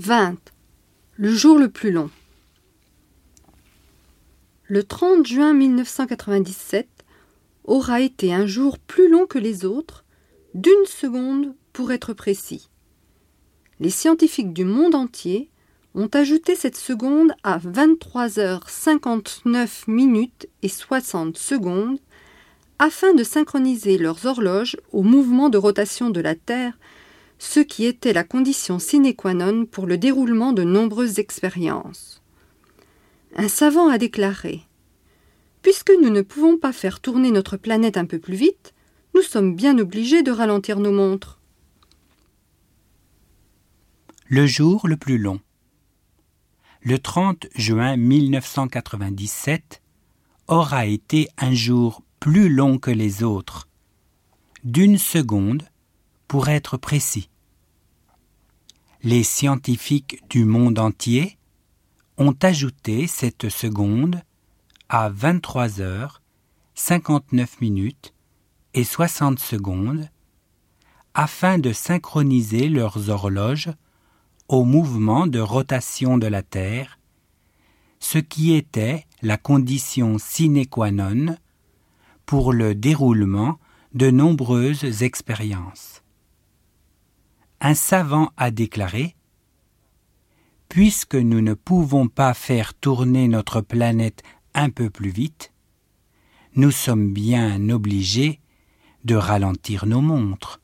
20. Le jour le plus long. Le 30 juin 1997 aura été un jour plus long que les autres, d'une seconde pour être précis. Les scientifiques du monde entier ont ajouté cette seconde à 23h59 minutes et 60 secondes afin de synchroniser leurs horloges au mouvement de rotation de la Terre ce qui était la condition sine qua non pour le déroulement de nombreuses expériences. Un savant a déclaré Puisque nous ne pouvons pas faire tourner notre planète un peu plus vite, nous sommes bien obligés de ralentir nos montres. Le jour le plus long. Le 30 juin 1997 aura été un jour plus long que les autres, d'une seconde pour être précis. Les scientifiques du monde entier ont ajouté cette seconde à 23 heures 59 minutes et 60 secondes afin de synchroniser leurs horloges au mouvement de rotation de la Terre, ce qui était la condition sine qua non pour le déroulement de nombreuses expériences un savant a déclaré Puisque nous ne pouvons pas faire tourner notre planète un peu plus vite, nous sommes bien obligés de ralentir nos montres.